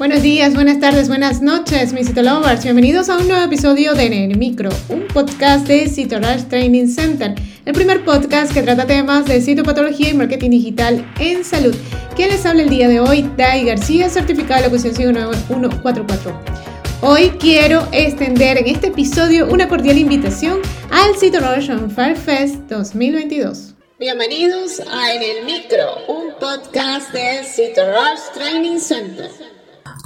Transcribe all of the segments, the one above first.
Buenos días, buenas tardes, buenas noches, mis Citolovers. Bienvenidos a un nuevo episodio de En el Micro, un podcast de Citorush Training Center, el primer podcast que trata temas de citopatología y marketing digital en salud. ¿Quién les habla el día de hoy? Dai García, certificado de locución 5144. Hoy quiero extender en este episodio una cordial invitación al on Fire Fest 2022. Bienvenidos a En el Micro, un podcast de Citorush Training Center.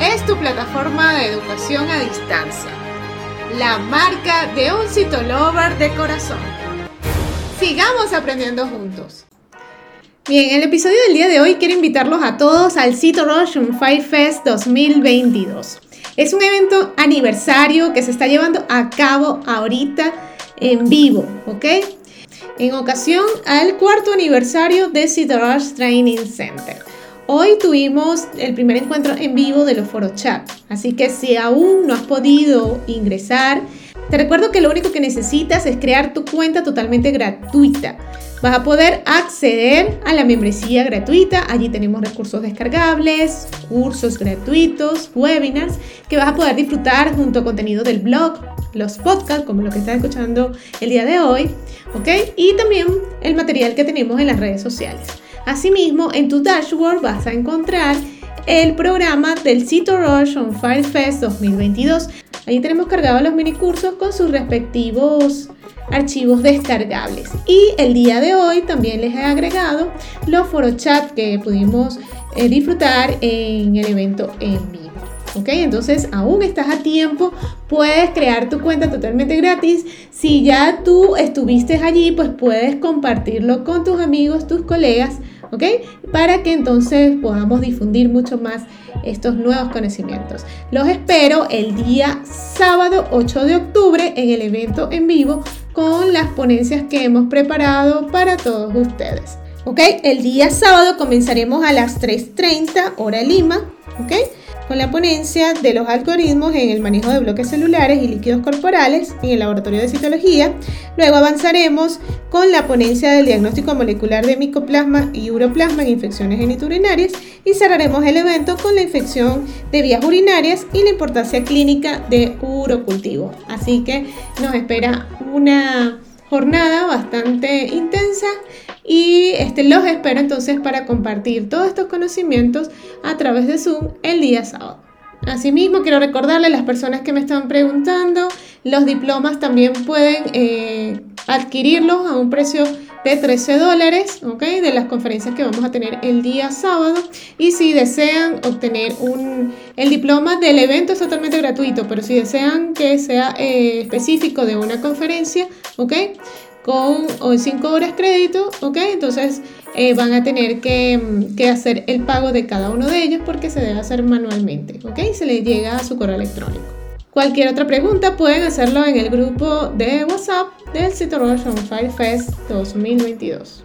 es tu plataforma de educación a distancia, la marca de un citolover de corazón. Sigamos aprendiendo juntos. Bien, en el episodio del día de hoy quiero invitarlos a todos al Cito Russian Fire Fest 2022. Es un evento aniversario que se está llevando a cabo ahorita en vivo, ¿ok? En ocasión al cuarto aniversario de Cito Rush Training Center. Hoy tuvimos el primer encuentro en vivo de los Foro Chat, así que si aún no has podido ingresar, te recuerdo que lo único que necesitas es crear tu cuenta totalmente gratuita. Vas a poder acceder a la membresía gratuita. Allí tenemos recursos descargables, cursos gratuitos, webinars que vas a poder disfrutar junto a contenido del blog, los podcasts, como lo que estás escuchando el día de hoy, ¿ok? Y también el material que tenemos en las redes sociales. Asimismo, en tu dashboard vas a encontrar el programa del Cito Rush on Fire Fest 2022. Ahí tenemos cargados los mini cursos con sus respectivos archivos descargables. Y el día de hoy también les he agregado los foro chat que pudimos eh, disfrutar en el evento en vivo. ¿ok? Entonces aún estás a tiempo, puedes crear tu cuenta totalmente gratis. Si ya tú estuviste allí, pues puedes compartirlo con tus amigos, tus colegas, ¿ok? Para que entonces podamos difundir mucho más estos nuevos conocimientos. Los espero el día sábado 8 de octubre en el evento en vivo con las ponencias que hemos preparado para todos ustedes. ¿Ok? El día sábado comenzaremos a las 3.30 hora Lima. ¿Ok? Con la ponencia de los algoritmos en el manejo de bloques celulares y líquidos corporales en el laboratorio de citología. Luego avanzaremos con la ponencia del diagnóstico molecular de micoplasma y uroplasma en infecciones geniturinarias y cerraremos el evento con la infección de vías urinarias y la importancia clínica de urocultivo. Así que nos espera una jornada bastante intensa y este, los espero entonces para compartir todos estos conocimientos a través de Zoom el día sábado. Asimismo, quiero recordarle a las personas que me están preguntando, los diplomas también pueden eh, adquirirlos a un precio de 13 dólares, ¿ok? De las conferencias que vamos a tener el día sábado. Y si desean obtener un, el diploma del evento es totalmente gratuito, pero si desean que sea eh, específico de una conferencia, ¿ok? Con 5 horas crédito, ¿ok? Entonces eh, van a tener que, que, hacer el pago de cada uno de ellos porque se debe hacer manualmente, ¿ok? Se les llega a su correo electrónico. Cualquier otra pregunta pueden hacerlo en el grupo de WhatsApp del Rush on Fire Fest 2022.